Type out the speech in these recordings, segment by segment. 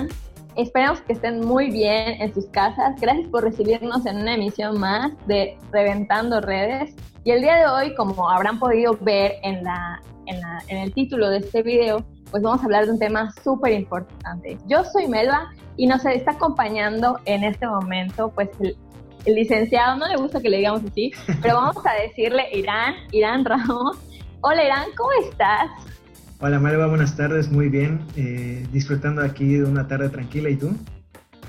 están? Esperamos que estén muy bien en sus casas. Gracias por recibirnos en una emisión más de Reventando Redes. Y el día de hoy, como habrán podido ver en, la, en, la, en el título de este video, pues vamos a hablar de un tema súper importante. Yo soy Melba y nos está acompañando en este momento, pues el, el, licenciado, no le gusta que le digamos así, pero vamos a decirle Irán, Irán Ramos. Hola Irán, ¿cómo estás? Hola Melba, buenas tardes, muy bien. Eh, disfrutando aquí de una tarde tranquila, ¿y tú?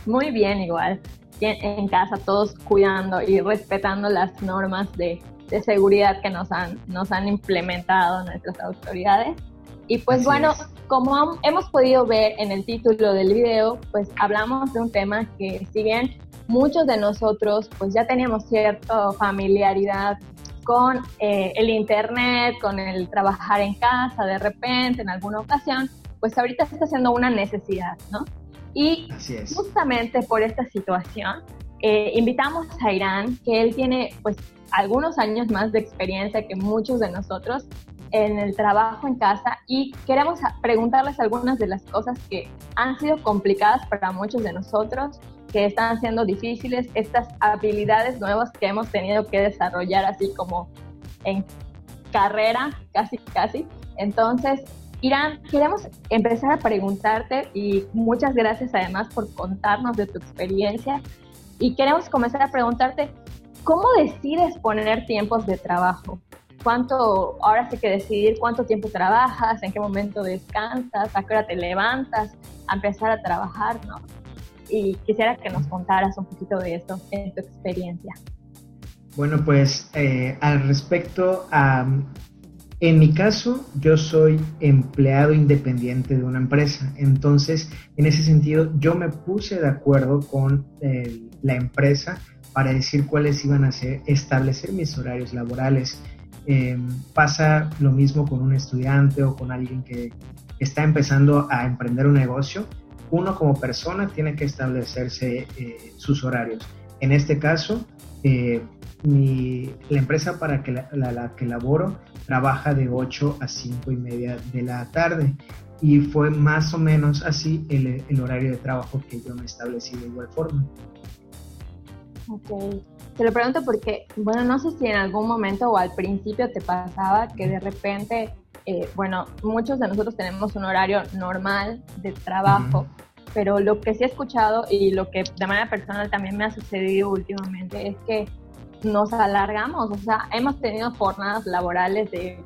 Muy bien, igual. En casa, todos cuidando y respetando las normas de, de seguridad que nos han, nos han implementado nuestras autoridades. Y pues Así bueno, es. como hemos podido ver en el título del video, pues hablamos de un tema que si bien muchos de nosotros pues ya teníamos cierta familiaridad con eh, el internet, con el trabajar en casa de repente, en alguna ocasión, pues ahorita está siendo una necesidad, ¿no? Y justamente por esta situación, eh, invitamos a Irán, que él tiene pues algunos años más de experiencia que muchos de nosotros en el trabajo en casa y queremos preguntarles algunas de las cosas que han sido complicadas para muchos de nosotros, que están siendo difíciles, estas habilidades nuevas que hemos tenido que desarrollar así como en carrera, casi, casi. Entonces, Irán, queremos empezar a preguntarte y muchas gracias además por contarnos de tu experiencia y queremos comenzar a preguntarte, ¿cómo decides poner tiempos de trabajo? cuánto, ahora sí que decidir cuánto tiempo trabajas, en qué momento descansas, a qué hora te levantas, a empezar a trabajar, ¿no? Y quisiera que nos contaras un poquito de esto en tu experiencia. Bueno, pues eh, al respecto, um, en mi caso, yo soy empleado independiente de una empresa, entonces en ese sentido yo me puse de acuerdo con la empresa para decir cuáles iban a ser, establecer mis horarios laborales. Eh, pasa lo mismo con un estudiante o con alguien que está empezando a emprender un negocio. Uno como persona tiene que establecerse eh, sus horarios. En este caso, eh, mi, la empresa para que la, que laboro trabaja de 8 a 5 y media de la tarde y fue más o menos así el, el horario de trabajo que yo me establecí de igual forma. Ok. Te lo pregunto porque, bueno, no sé si en algún momento o al principio te pasaba que de repente, eh, bueno, muchos de nosotros tenemos un horario normal de trabajo, uh -huh. pero lo que sí he escuchado y lo que de manera personal también me ha sucedido últimamente es que nos alargamos, o sea, hemos tenido jornadas laborales de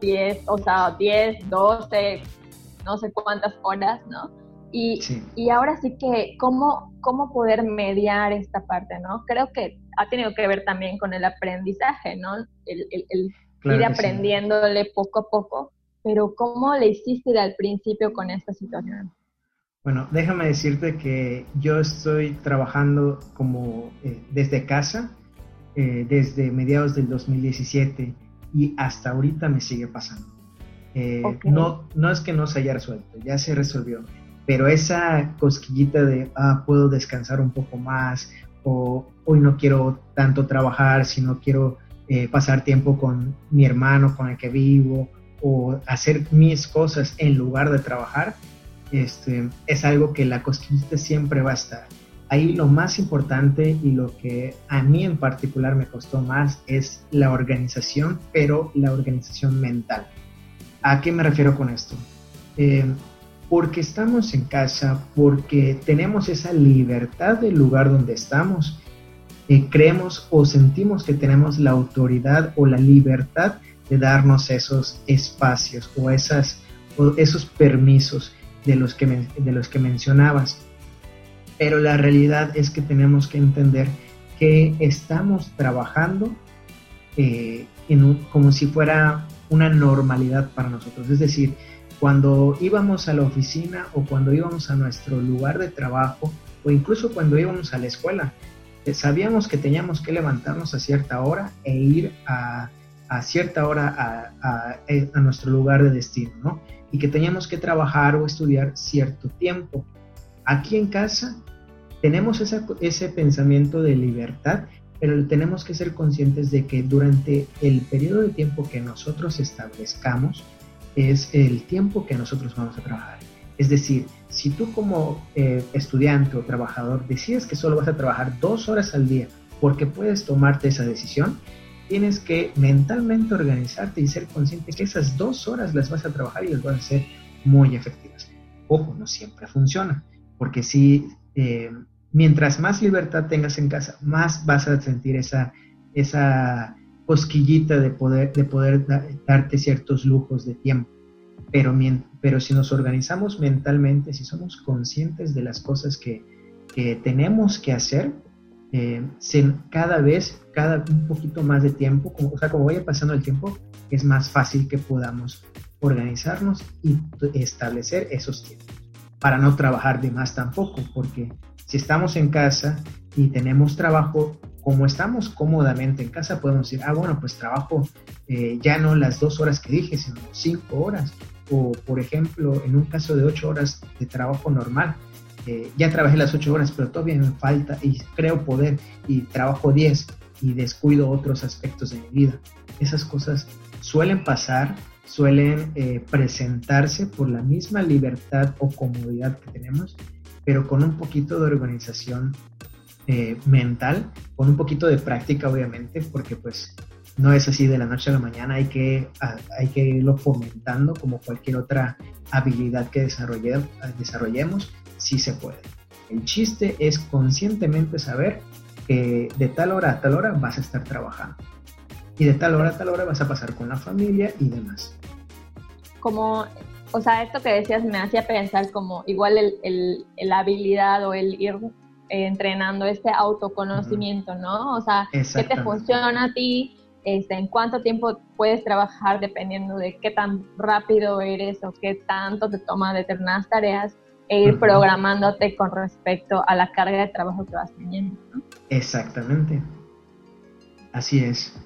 10, o sea, 10, 12, no sé cuántas horas, ¿no? Y, sí. y ahora sí que, ¿cómo, ¿cómo poder mediar esta parte, no? Creo que ha tenido que ver también con el aprendizaje, ¿no? El, el, el claro ir aprendiéndole sí. poco a poco, pero ¿cómo le hiciste al principio con esta situación? Bueno, déjame decirte que yo estoy trabajando como eh, desde casa eh, desde mediados del 2017 y hasta ahorita me sigue pasando. Eh, okay. no, no es que no se haya resuelto, ya se resolvió, pero esa cosquillita de, ah, puedo descansar un poco más, o hoy no quiero tanto trabajar, sino quiero eh, pasar tiempo con mi hermano con el que vivo, o hacer mis cosas en lugar de trabajar, este, es algo que la cosquillita siempre va a estar. Ahí lo más importante y lo que a mí en particular me costó más es la organización, pero la organización mental. ¿A qué me refiero con esto? Eh, porque estamos en casa, porque tenemos esa libertad del lugar donde estamos, creemos o sentimos que tenemos la autoridad o la libertad de darnos esos espacios o, esas, esos permisos de los, que, de los que mencionabas. Pero la realidad es que tenemos que entender que estamos trabajando eh, en un, como si fuera una normalidad para nosotros. Es decir, cuando íbamos a la oficina o cuando íbamos a nuestro lugar de trabajo o incluso cuando íbamos a la escuela, sabíamos que teníamos que levantarnos a cierta hora e ir a, a cierta hora a, nuestro lugar de destino, ¿no? Y que teníamos que trabajar o estudiar cierto tiempo. Aquí en casa tenemos ese pensamiento de libertad, pero tenemos que ser conscientes de que durante el periodo de tiempo que nosotros establezcamos, es el tiempo que nosotros vamos a trabajar. Es decir, si tú como eh, estudiante o trabajador decides que solo vas a trabajar dos horas al día porque puedes tomarte esa decisión, tienes que mentalmente organizarte y ser consciente que esas dos horas las vas a trabajar y las vas a hacer muy efectivas. Ojo, no siempre funciona, porque si eh, mientras más libertad tengas en casa, más vas a sentir esa, esa cosquillita de poder, de poder darte ciertos lujos de tiempo. Pero, pero si nos organizamos mentalmente, si somos conscientes de las cosas que, que tenemos que hacer, eh, cada vez, cada un poquito más de tiempo, como, o sea, como vaya pasando el tiempo, es más fácil que podamos organizarnos y establecer esos tiempos para no trabajar de más tampoco, porque si estamos en casa y tenemos trabajo, como estamos cómodamente en casa, podemos decir, ah, bueno, pues trabajo eh, ya no las dos horas que dije, sino cinco horas. O, por ejemplo, en un caso de ocho horas de trabajo normal, eh, ya trabajé las ocho horas, pero todavía me falta y creo poder y trabajo diez y descuido otros aspectos de mi vida. Esas cosas suelen pasar, suelen eh, presentarse por la misma libertad o comodidad que tenemos, pero con un poquito de organización eh, mental, con un poquito de práctica, obviamente, porque pues no es así de la noche a la mañana, hay que, hay que irlo fomentando como cualquier otra habilidad que desarrolle, desarrollemos, sí se puede. El chiste es conscientemente saber que de tal hora a tal hora vas a estar trabajando y de tal hora a tal hora vas a pasar con la familia y demás. Como, o sea, esto que decías me hacía pensar como igual el, el, la habilidad o el ir entrenando este autoconocimiento, ¿no? O sea, qué te funciona a ti, este, en cuánto tiempo puedes trabajar dependiendo de qué tan rápido eres o qué tanto te toma determinadas tareas e ir programándote con respecto a la carga de trabajo que vas teniendo. ¿no? Exactamente. Así es.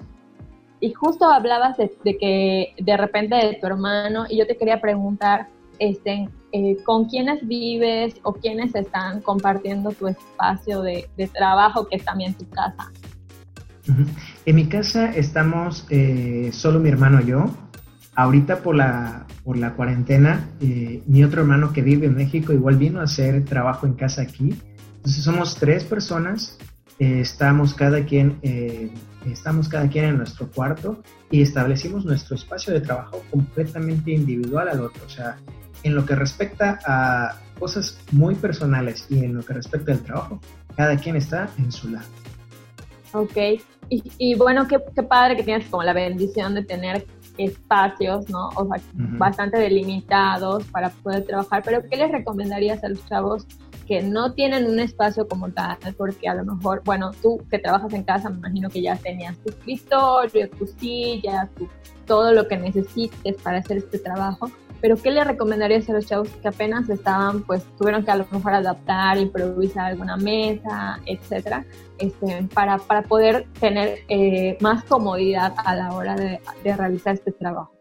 Y justo hablabas de, de, que de repente de tu hermano y yo te quería preguntar, este, eh, con quiénes vives o quiénes están compartiendo tu espacio de, trabajo, que es también tu casa. En mi casa estamos eh, solo mi hermano y yo. Ahorita por la, por la cuarentena, eh, mi otro hermano que vive en México igual vino a hacer trabajo en casa aquí. Entonces somos tres personas, estamos cada quien estamos cada quien en nuestro cuarto y establecimos nuestro espacio de trabajo completamente individual al otro. O sea, en lo que respecta a cosas muy personales y en lo que respecta al trabajo, cada quien está en su lado. Ok, y, bueno, qué, padre que tienes como la bendición de tener espacios, ¿no? O sea, bastante delimitados para poder trabajar, pero ¿qué les recomendarías a los chavos que no tienen un espacio como tal? Porque a lo mejor, bueno, tú que trabajas en casa, me imagino que ya tenías tu escritorio, tu silla, todo lo que necesites para hacer este trajo, pero ¿qué le recomendarías a los chavos que apenas estaban, pues tuvieron que a lo mejor adaptar, improvisar alguna mesa, etcétera, este, para, para poder tener eh, más comodidad a la hora de, de, realizar este trabajo?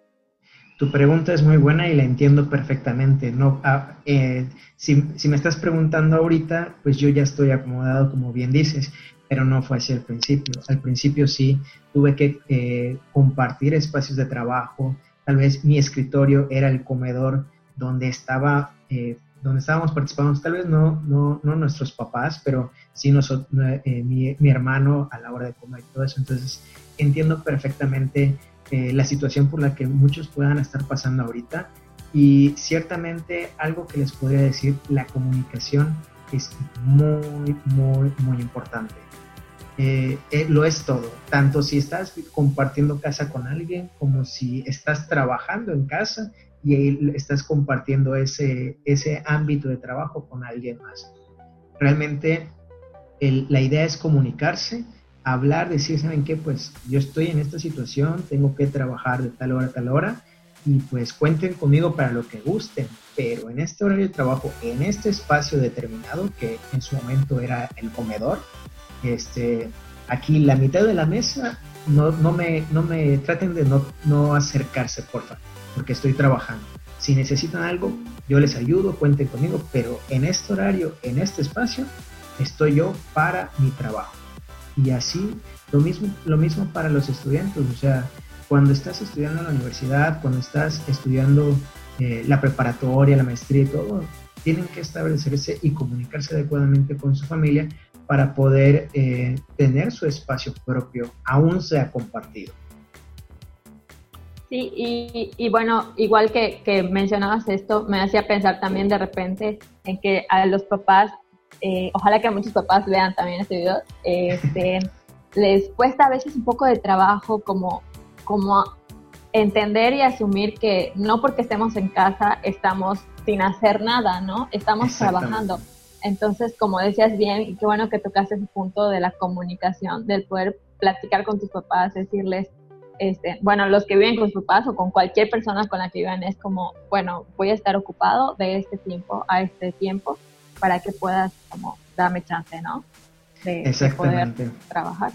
Tu pregunta es muy buena y la entiendo perfectamente. No, ah, eh, si, si me estás preguntando ahorita, pues yo ya estoy acomodado, como bien dices, pero no fue así al principio. Al principio sí tuve que eh, compartir espacios de trabajo, tal vez mi escritorio era el comedor donde estaba, eh, donde estábamos participando, tal vez no, no, no nuestros papás, pero sí nosotros, eh, mi, mi, hermano a la hora de comer y todo eso. Entonces entiendo perfectamente eh, la situación por la que muchos puedan estar pasando ahorita y ciertamente algo que les podría decir, la comunicación es muy, muy, muy importante. Eh, eh, lo es todo, tanto si estás compartiendo casa con alguien como si estás trabajando en casa y estás compartiendo ese, ese ámbito de trabajo con alguien más. Realmente la idea es comunicarse, hablar, decir, ¿saben qué? Pues yo estoy en esta situación, tengo que trabajar de tal hora a tal hora y pues cuenten conmigo para lo que gusten, pero en este horario de trabajo, en este espacio determinado, que en su momento era el comedor, este, aquí la mitad de la mesa, no, no, me, no me traten de no, no acercarse, porfa, porque estoy trabajando. Si necesitan algo, yo les ayudo, cuenten conmigo, pero en este horario, en este espacio, estoy yo para mi trabajo. Y así, lo mismo, lo mismo para los estudiantes, o sea, cuando estás estudiando en la universidad, cuando estás estudiando eh, la preparatoria, la maestría y todo, tienen que establecerse y comunicarse adecuadamente con su familia para poder eh, tener su espacio propio, aún sea compartido. Sí, y, bueno, igual que, que, mencionabas esto, me hacía pensar también de repente en que a los papás, eh, ojalá que a muchos papás vean también este video, este, les cuesta a veces un poco de trabajo como, como entender y asumir que no porque estemos en casa estamos sin hacer nada, ¿no? Estamos trabajando. Entonces, como decías bien, y qué bueno que tocaste ese punto de la comunicación, del poder platicar con tus papás, decirles, este, bueno, los que viven con sus papás o con cualquier persona con la que vivan, es como, bueno, voy a estar ocupado de este tiempo a este tiempo para que puedas como darme chance, ¿no? De, poder trabajar.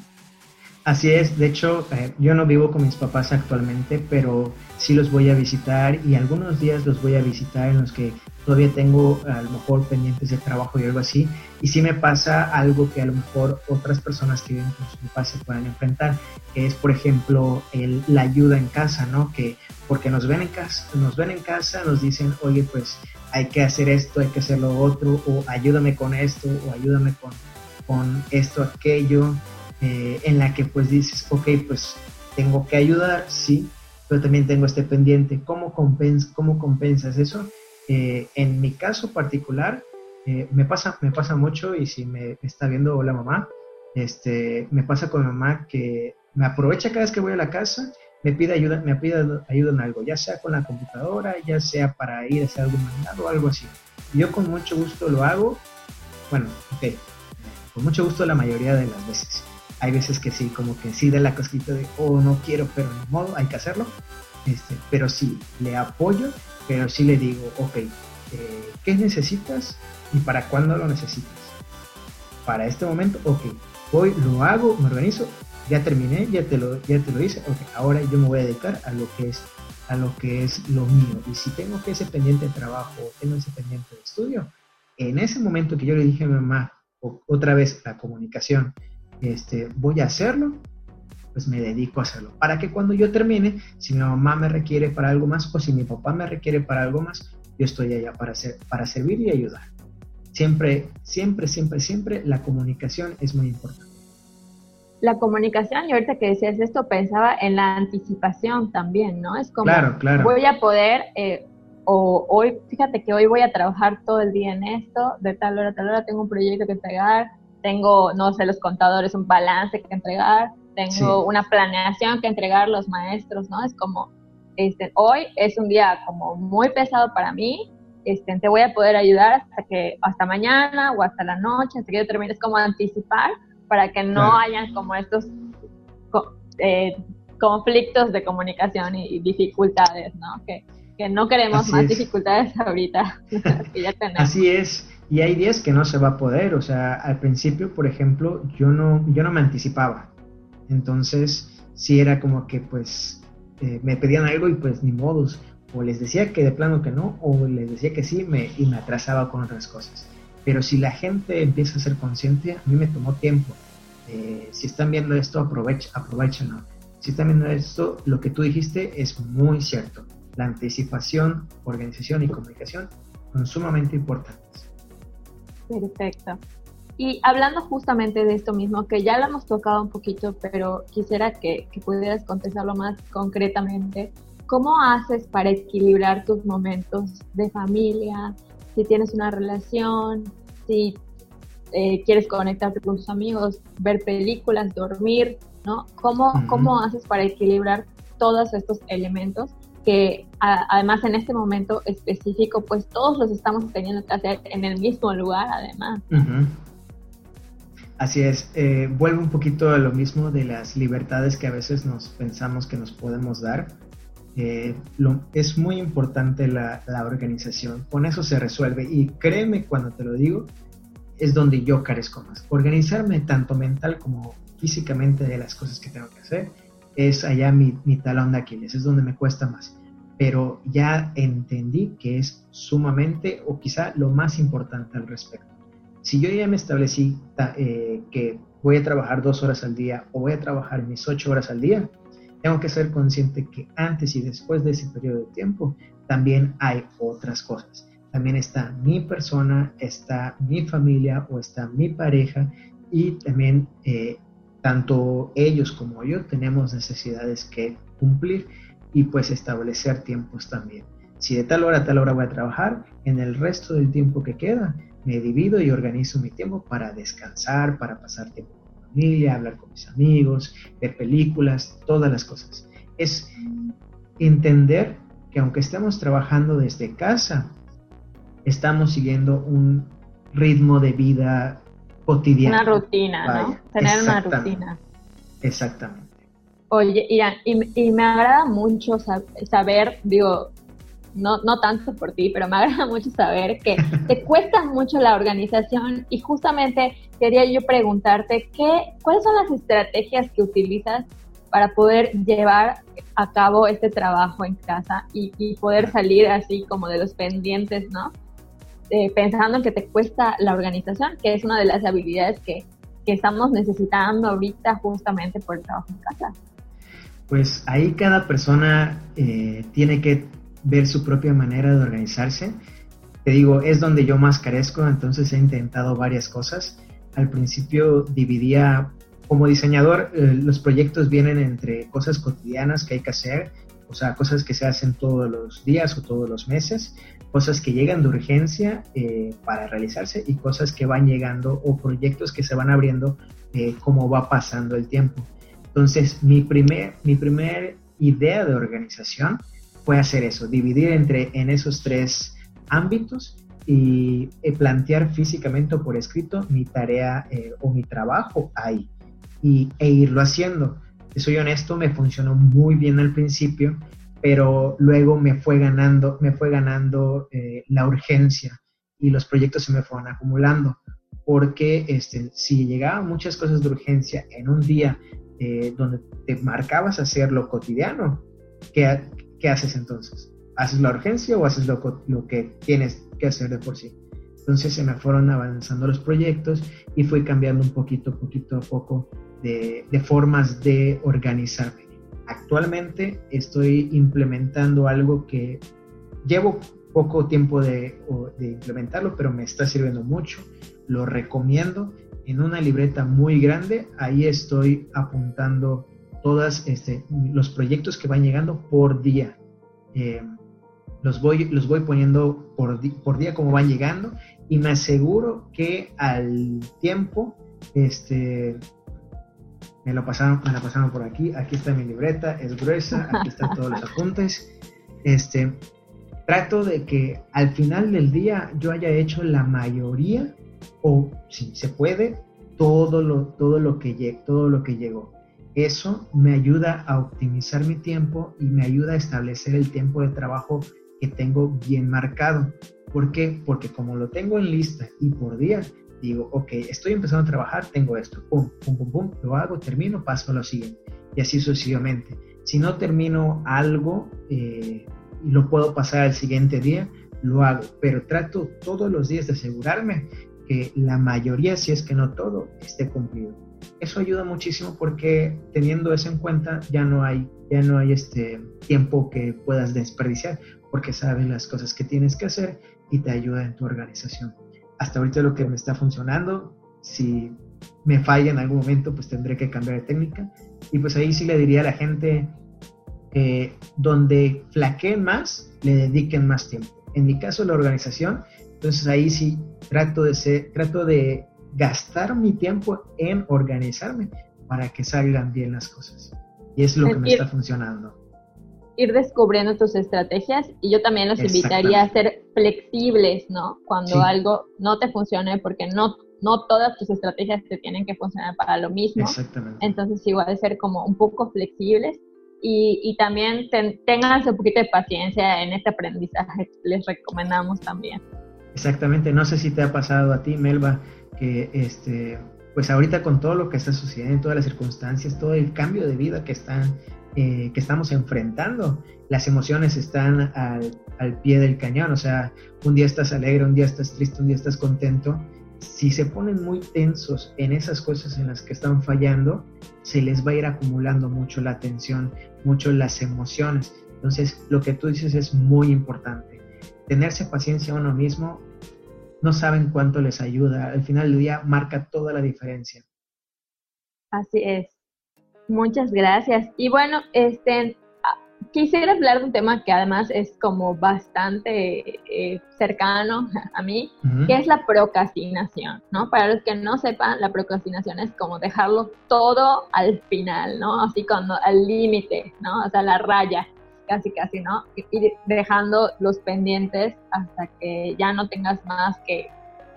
Así es, de hecho, eh, yo no vivo con mis papás actualmente, pero sí los voy a visitar y algunos días los voy a visitar en los que todavía tengo a lo mejor pendientes de trabajo y algo así. Y sí me pasa algo que a lo mejor otras personas que viven con sus papás se puedan enfrentar, que es, por ejemplo, la ayuda en casa, ¿no? Que porque nos ven en casa, nos ven en casa, nos dicen, oye, pues hay que hacer esto, hay que hacer lo otro, o ayúdame con esto, o ayúdame con, con esto, aquello, eh, en la que pues dices, ok, pues tengo que ayudar, sí, pero también tengo este pendiente. ¿Cómo, compens cómo compensas eso? Eh, en mi caso particular, eh, me, pasa, me pasa mucho y si me está viendo la mamá, este, me pasa con mi mamá que me aprovecha cada vez que voy a la casa, me pide ayuda, me pide ayuda en algo, ya sea con la computadora, ya sea para ir a hacer algo mandado o algo así. Yo con mucho gusto lo hago, bueno, ok, con mucho gusto la mayoría de las veces. Hay veces que sí, como que sí da la cosquita de, oh, no quiero, pero de modo, hay que hacerlo. Este, pero sí, le apoyo pero sí le digo, ok, eh, ¿qué necesitas y para cuándo lo necesitas? Para este momento, ok, voy, lo hago, me organizo, ya terminé, ya te lo, ya te lo hice, ok, ahora yo me voy a dedicar a lo que es a lo que es lo mío. Y si tengo que ese pendiente de trabajo, tengo ese pendiente de estudio, en ese momento que yo le dije a mi mamá, otra vez la comunicación, este, voy a hacerlo, pues me dedico a hacerlo. Para que cuando yo termine, si mi mamá me requiere para algo más o si mi papá me requiere para algo más, yo estoy allá para, hacer, para servir y ayudar. Siempre, siempre, siempre, siempre la comunicación es muy importante. La comunicación, y ahorita que decías esto, pensaba en la anticipación también, ¿no? Es como, claro, claro. voy a poder, eh, o hoy, fíjate que hoy voy a trabajar todo el día en esto, de tal hora a tal hora tengo un proyecto que entregar, tengo, no sé, los contadores, un balance que entregar, tengo una planeación que entregar los maestros, ¿no? Es como, este, hoy es un día como muy pesado para mí, este, te voy a poder ayudar hasta que, hasta mañana o hasta la noche, hasta que yo termine, es como anticipar para que no hayan como estos eh, conflictos de comunicación y, dificultades, ¿no? Que, que no queremos más dificultades ahorita que ya tenemos. Así es. Y hay días que no se va a poder, o sea, al principio, por ejemplo, yo no, yo no me anticipaba. Entonces, si era como que pues eh, me pedían algo y pues ni modos, o les decía que de plano que no, o les decía que sí me, y me atrasaba con otras cosas. Pero si la gente empieza a ser consciente, a mí me tomó tiempo. Eh, si están viendo esto, aprovechen, aprovechenlo. Si están viendo esto, lo que tú dijiste es muy cierto. La anticipación, organización y comunicación son sumamente importantes. Perfecto. Y hablando justamente de esto mismo, que ya lo hemos tocado un poquito, pero quisiera que, pudieras contestarlo más concretamente, ¿cómo haces para equilibrar tus momentos de familia? Si tienes una relación, si eh, quieres conectarte con tus amigos, ver películas, dormir, ¿no? ¿Cómo, ¿Cómo haces para equilibrar todos estos elementos que además en este momento específico, pues todos los estamos teniendo que hacer en el mismo lugar, además. Así es, eh, vuelvo un poquito a lo mismo de las libertades que a veces nos pensamos que nos podemos dar. Eh, es muy importante la, organización, con eso se resuelve y créeme cuando te lo digo, es donde yo carezco más. Organizarme tanto mental como físicamente de las cosas que tengo que hacer es allá mi, mi talón de Aquiles, es donde me cuesta más. Pero ya entendí que es sumamente o quizá lo más importante al respecto si yo ya me establecí eh, que voy a trabajar dos horas al día o voy a trabajar mis ocho horas al día, tengo que ser consciente que antes y después de ese periodo de tiempo también hay otras cosas. También está mi persona, está mi familia o está mi pareja y también eh, tanto ellos como yo tenemos necesidades que cumplir y pues establecer tiempos también. Si de tal hora a tal hora voy a trabajar, en el resto del tiempo que queda me divido y organizo mi tiempo para descansar, para pasar tiempo con mi familia, hablar con mis amigos, ver películas, todas las cosas. Es entender que aunque estemos trabajando desde casa, estamos siguiendo un ritmo de vida cotidiano. Una rutina, ¿no? Tener una rutina. Exactamente. Oye, Irán, y, me agrada mucho saber, digo, no, no tanto por ti, pero me agrada mucho saber que te cuesta mucho la organización y justamente quería yo preguntarte qué, cuáles son las estrategias que utilizas para poder llevar a cabo este trabajo en casa y, poder salir así como de los pendientes, ¿no? Eh, pensando en que te cuesta la organización, que es una de las habilidades que, que estamos necesitando ahorita justamente por el trabajo en casa. Pues ahí cada persona eh, tiene que ver su propia manera de organizarse. Te digo, es donde yo más carezco, entonces he intentado varias cosas. Al principio dividía, como diseñador, eh, los proyectos vienen entre cosas cotidianas que hay que hacer, o sea, cosas que se hacen todos los días o todos los meses, cosas que llegan de urgencia eh, para realizarse y cosas que van llegando o proyectos que se van abriendo eh, como va pasando el tiempo. Entonces, mi primer, mi primer idea de organización fue hacer eso, dividir entre en esos tres ámbitos y eh, plantear físicamente o por escrito mi tarea eh, o mi trabajo ahí y, e irlo haciendo. Soy honesto, me funcionó muy bien al principio, pero luego me fue ganando, me fue ganando eh, la urgencia y los proyectos se me fueron acumulando. Porque este, si llegaban muchas cosas de urgencia en un día donde te marcabas hacer lo cotidiano, que ¿qué haces entonces? ¿Haces la urgencia o haces lo, lo que tienes que hacer de por sí? Entonces se me fueron avanzando los proyectos y fui cambiando un poquito, poquito a poco de, de formas de organizarme. Actualmente estoy implementando algo que llevo poco tiempo de, de, implementarlo, pero me está sirviendo mucho. Lo recomiendo en una libreta muy grande. Ahí estoy apuntando todos este, los proyectos que van llegando por día. Eh, los, voy, los voy poniendo por, día como van llegando y me aseguro que al tiempo este, me lo pasaron, me la pasaron por aquí, aquí está mi libreta, es gruesa, aquí están todos los apuntes. Este, trato de que al final del día yo haya hecho la mayoría o si se puede todo lo todo lo que todo lo que llegó. Eso me ayuda a optimizar mi tiempo y me ayuda a establecer el tiempo de trabajo que tengo bien marcado. ¿Por qué? Porque como lo tengo en lista y por día, digo, ok, estoy empezando a trabajar, tengo esto, pum, pum, pum, pum, lo hago, termino, paso a lo siguiente. Y así sucesivamente. Si no termino algo eh, y lo puedo pasar al siguiente día, lo hago. Pero trato todos los días de asegurarme que la mayoría, si es que no todo, esté cumplido eso ayuda muchísimo porque teniendo eso en cuenta ya no hay, ya no hay este tiempo que puedas desperdiciar porque sabes las cosas que tienes que hacer y te ayuda en tu organización. Hasta ahorita lo que me está funcionando, si me falla en algún momento, pues tendré que cambiar de técnica. Y pues ahí sí le diría a la gente que donde flaqueen más, le dediquen más tiempo. En mi caso, la organización, entonces ahí sí trato de ser, trato de gastar mi tiempo en organizarme para que salgan bien las cosas. Y es lo que me está funcionando. Ir descubriendo tus estrategias y yo también los invitaría a ser flexibles, ¿no? Cuando algo no te funcione, porque no, no todas tus estrategias te tienen que funcionar para lo mismo. Exactamente. Entonces igual ser como un poco flexibles y, y también tengan un poquito de paciencia en este aprendizaje, les recomendamos también. Exactamente, no sé si te ha pasado a ti, Melba, que este, pues ahorita con todo lo que está sucediendo, todas las circunstancias, todo el cambio de vida que están, eh, que estamos enfrentando, las emociones están al, al, pie del cañón, o sea, un día estás alegre, un día estás triste, un día estás contento, si se ponen muy tensos en esas cosas en las que están fallando, se les va a ir acumulando mucho la atención, mucho las emociones. Entonces, lo que tú dices es muy importante. Tenerse paciencia a uno mismo, no saben cuánto les ayuda. Al final del día marca toda la diferencia. Así es. Muchas gracias. Y bueno, este, quisiera hablar de un tema que además es como bastante eh, cercano a mí, que es la procrastinación, ¿no? Para los que no sepan, la procrastinación es como dejarlo todo al final, ¿no? Así cuando al límite, ¿no? O sea, la raya, casi casi, ¿no? Y dejando los pendientes hasta que ya no tengas más que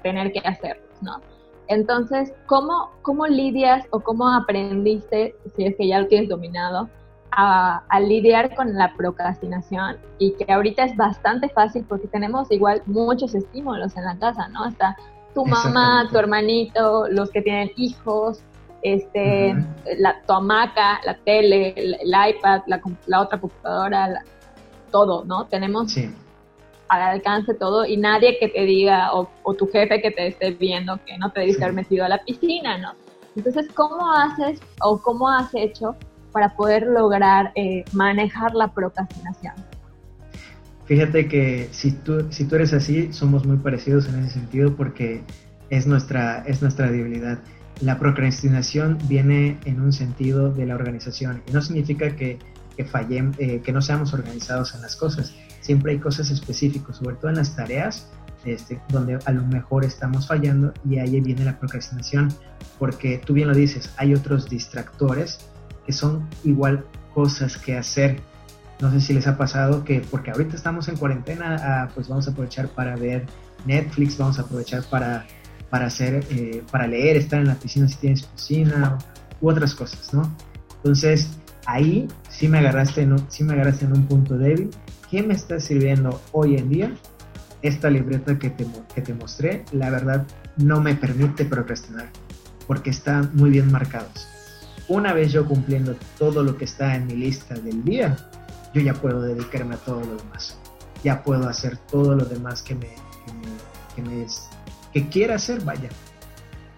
tener que hacerlos, ¿no? Entonces, ¿cómo, ¿cómo lidias o cómo aprendiste, si es que ya lo tienes dominado, a, lidiar con la procrastinación y que ahorita es bastante fácil porque tenemos igual muchos estímulos en la casa, ¿no? Está tu mamá, tu hermanito, los que tienen hijos, este, la, tu hamaca, la tele, el, iPad, la, otra computadora, todo, ¿no? Tenemos al alcance todo y nadie que te diga, o, tu jefe que te esté viendo que no te debiste haber metido a la piscina, ¿no? Entonces, ¿cómo haces o cómo has hecho para poder lograr eh, manejar la procrastinación? Fíjate que si tú, si tú eres así, somos muy parecidos en ese sentido porque es nuestra, es nuestra debilidad. La procrastinación viene en un sentido de la organización y no significa que, que eh, que no seamos organizados en las cosas. Siempre hay cosas específicas, sobre todo en las tareas, este, donde a lo mejor estamos fallando y ahí viene la procrastinación, porque tú bien lo dices, hay otros distractores que son igual cosas que hacer. No sé si les ha pasado que, porque ahorita estamos en cuarentena, ah, pues vamos a aprovechar para ver Netflix, vamos a aprovechar para, para hacer, eh, para leer, estar en la piscina si tienes piscina u otras cosas, ¿no? Entonces, ahí sí me agarraste en un, sí me agarraste en un punto débil. ¿Qué me está sirviendo hoy en día? Esta libreta que te, que te mostré, la verdad, no me permite procrastinar porque están muy bien marcados una vez yo cumpliendo todo lo que está en mi lista del día, yo ya puedo dedicarme a todo lo demás. Ya puedo hacer todo lo demás que me, que, me, que, quiera hacer, vaya.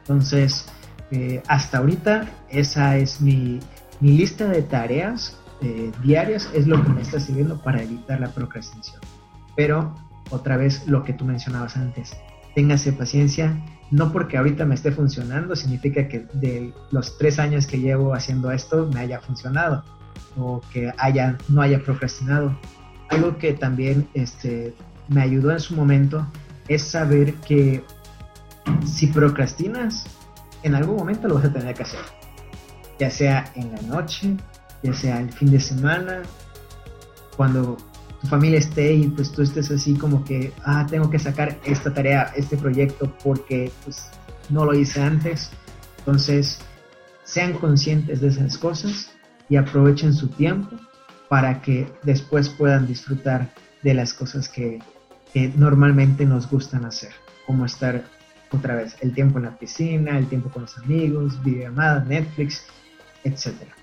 Entonces, eh, hasta ahorita esa es mi, mi lista de tareas eh, diarias, es lo que me está sirviendo para evitar la procrastinación. Pero, otra vez, lo que tú mencionabas antes, téngase paciencia, no porque ahorita me esté funcionando significa que de los tres años que llevo haciendo esto me haya funcionado o que haya, no haya procrastinado. Algo que también este, me ayudó en su momento es saber que si procrastinas, en algún momento lo vas a tener que hacer. Ya sea en la noche, ya sea el fin de semana, cuando tu familia esté y pues tú estés así como que, ah, tengo que sacar esta tarea, este proyecto porque pues no lo hice antes. Entonces, sean conscientes de esas cosas y aprovechen su tiempo para que después puedan disfrutar de las cosas que, que normalmente nos gustan hacer, como estar otra vez el tiempo en la piscina, el tiempo con los amigos, videollamadas, Netflix, etcétera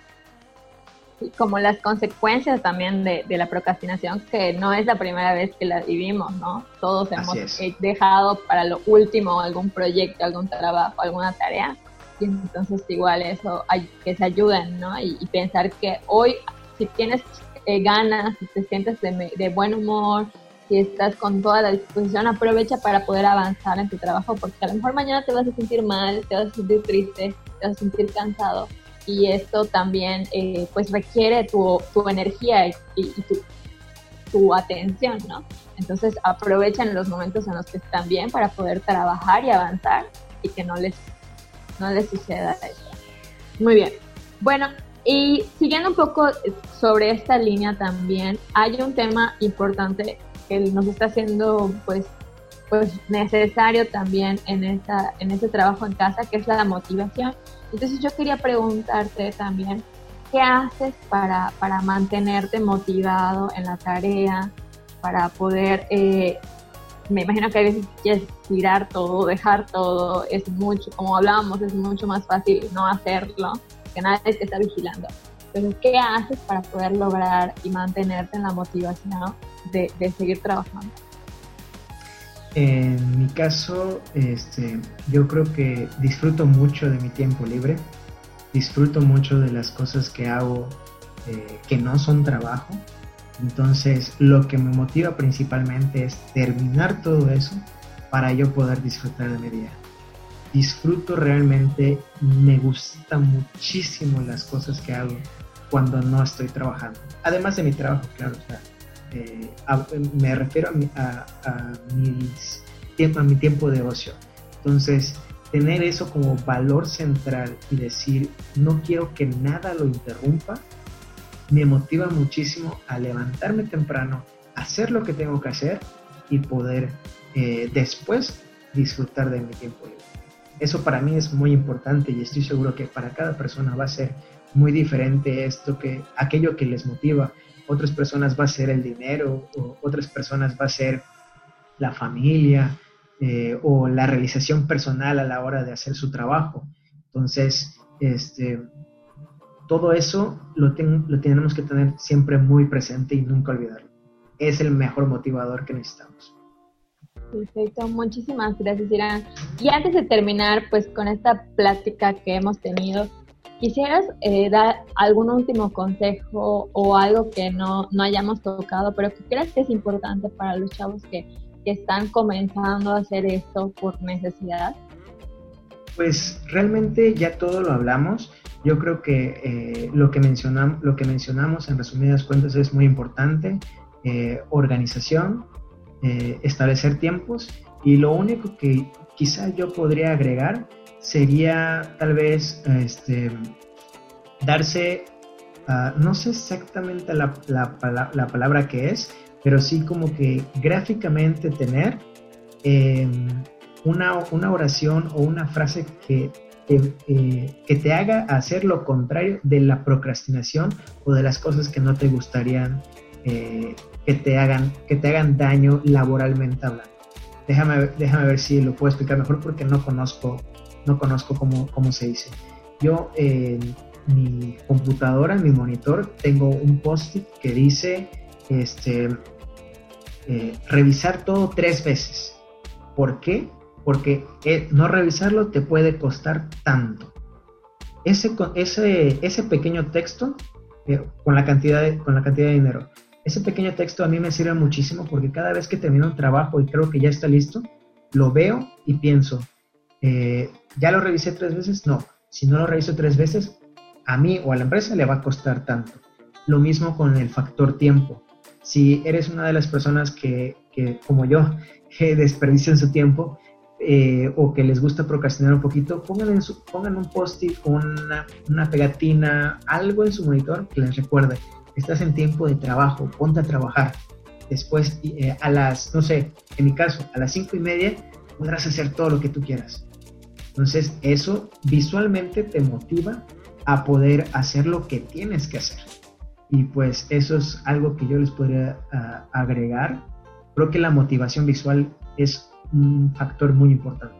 como las consecuencias también de, la procrastinación, que no es la primera vez que la vivimos, ¿no? Todos hemos dejado para lo último algún proyecto, algún trabajo, alguna tarea, y entonces igual eso hay que se ayuden, ¿no? Y, pensar que hoy, si tienes eh, ganas, si te sientes de, de buen humor, si estás con toda la disposición, aprovecha para poder avanzar en tu trabajo, porque a lo mejor mañana te vas a sentir mal, te vas a sentir triste, te vas a sentir cansado, y esto también eh, pues requiere tu, tu energía y, tu, tu, atención, ¿no? Entonces aprovechen los momentos en los que están bien para poder trabajar y avanzar y que no les, no les suceda esto. Muy bien. Bueno, y siguiendo un poco sobre esta línea también, hay un tema importante que nos está haciendo pues pues necesario también en esta en este trabajo en casa que es la motivación entonces yo quería preguntarte también, ¿qué haces para, para mantenerte motivado en la tarea, para poder, eh, me imagino que a veces quieres tirar todo, dejar todo, es mucho, como hablábamos, es mucho más fácil no hacerlo, que nadie te está vigilando. Entonces, ¿qué haces para poder lograr y mantenerte en la motivación de, seguir trabajando? En mi caso, este, yo creo que disfruto mucho de mi tiempo libre, disfruto mucho de las cosas que hago eh, que no son trabajo. Entonces, lo que me motiva principalmente es terminar todo eso para yo poder disfrutar de mi día. Disfruto realmente, me gustan muchísimo las cosas que hago cuando no estoy trabajando. Además de mi trabajo, claro, eh, me refiero a, a, tiempo, a mi tiempo de ocio. Entonces, tener eso como valor central y decir, no quiero que nada lo interrumpa, me motiva muchísimo a levantarme temprano, hacer lo que tengo que hacer y poder eh, después disfrutar de mi tiempo libre. Eso para mí es muy importante y estoy seguro que para cada persona va a ser muy diferente esto que aquello que les motiva. Otras personas va a ser el dinero, otras personas va a ser la familia eh, o la realización personal a la hora de hacer su trabajo. Entonces, este, todo eso lo, lo tenemos que tener siempre muy presente y nunca olvidarlo. Es el mejor motivador que necesitamos. Perfecto, muchísimas gracias Irán. Y antes de terminar, pues con esta plática que hemos tenido, ¿quisieras eh, dar algún último consejo o algo que no, no hayamos tocado, pero que creas que es importante para los chavos que, que están comenzando a hacer esto por necesidad? Pues realmente ya todo lo hablamos. Yo creo que eh, lo, que mencionam lo que mencionamos en resumidas cuentas es muy importante. Eh, organización, eh, establecer tiempos y lo único que quizá yo podría agregar sería tal vez este, darse, ah, no sé exactamente la, la, palabra que es, pero sí como que gráficamente tener em, una, una, oración o una frase que eh, que te haga hacer lo contrario de la procrastinación o de las cosas que no te gustarían eh, que, te hagan, que te hagan daño laboralmente hablando. Déjame, déjame ver si lo puedo explicar mejor porque no conozco, no conozco cómo, cómo se dice. Yo en mi computadora, en mi monitor, tengo un post-it que dice este, eh, revisar todo tres veces. ¿Por qué? porque eh, no revisarlo te puede costar tanto. Ese, ese, ese pequeño texto, eh, con, la cantidad de, con la cantidad de dinero, ese pequeño texto a mí me sirve muchísimo porque cada vez que termino un trabajo y creo que ya está listo, lo veo y pienso, eh, ¿ya lo revisé tres veces? No. Si no lo reviso tres veces, a mí o a la empresa le va a costar tanto. Lo mismo con el factor tiempo. Si eres una de las personas que, que como yo, que desperdician su tiempo, eh, o que les gusta procrastinar un poquito, pongan, en su, pongan un post-it una, una, pegatina, algo en su monitor que les recuerde, estás en tiempo de trabajo, ponte a trabajar. Después, eh, a las, no sé, en mi caso, a las cinco y media, podrás hacer todo lo que tú quieras. Entonces, eso visualmente te motiva a poder hacer lo que tienes que hacer. Y pues eso es algo que yo les podría ah, agregar. Creo que la motivación visual es un factor muy importante.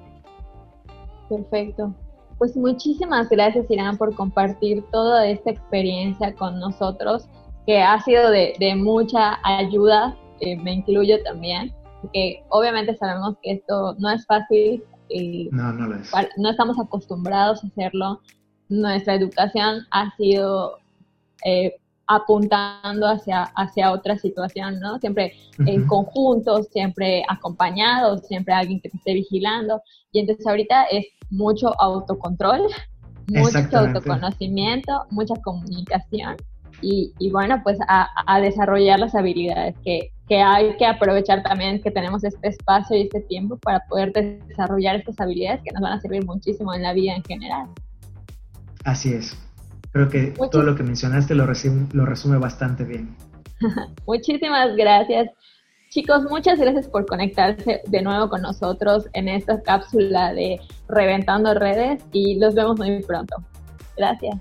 Perfecto. Pues muchísimas gracias, Irán, por compartir toda esta experiencia con nosotros, que ha sido de, mucha ayuda, eh, me incluyo también, porque obviamente sabemos que esto no es fácil, eh, no, no, es. no estamos acostumbrados a hacerlo, nuestra educación ha sido eh, apuntando hacia, hacia otra situación, ¿no? Siempre en conjunto, siempre acompañados, siempre alguien que te esté vigilando. Y entonces ahorita es mucho autocontrol, mucho autoconocimiento, mucha comunicación y, y bueno, pues a, a, desarrollar las habilidades que, que hay que aprovechar también que tenemos este espacio y este tiempo para poder desarrollar estas habilidades que nos van a servir muchísimo en la vida en general. Así es. Creo que todo lo que mencionaste lo resume, lo resume bastante bien. Muchísimas gracias. Chicos, muchas gracias por conectarse de nuevo con nosotros en esta cápsula de Reventando Redes y los vemos muy pronto. Gracias.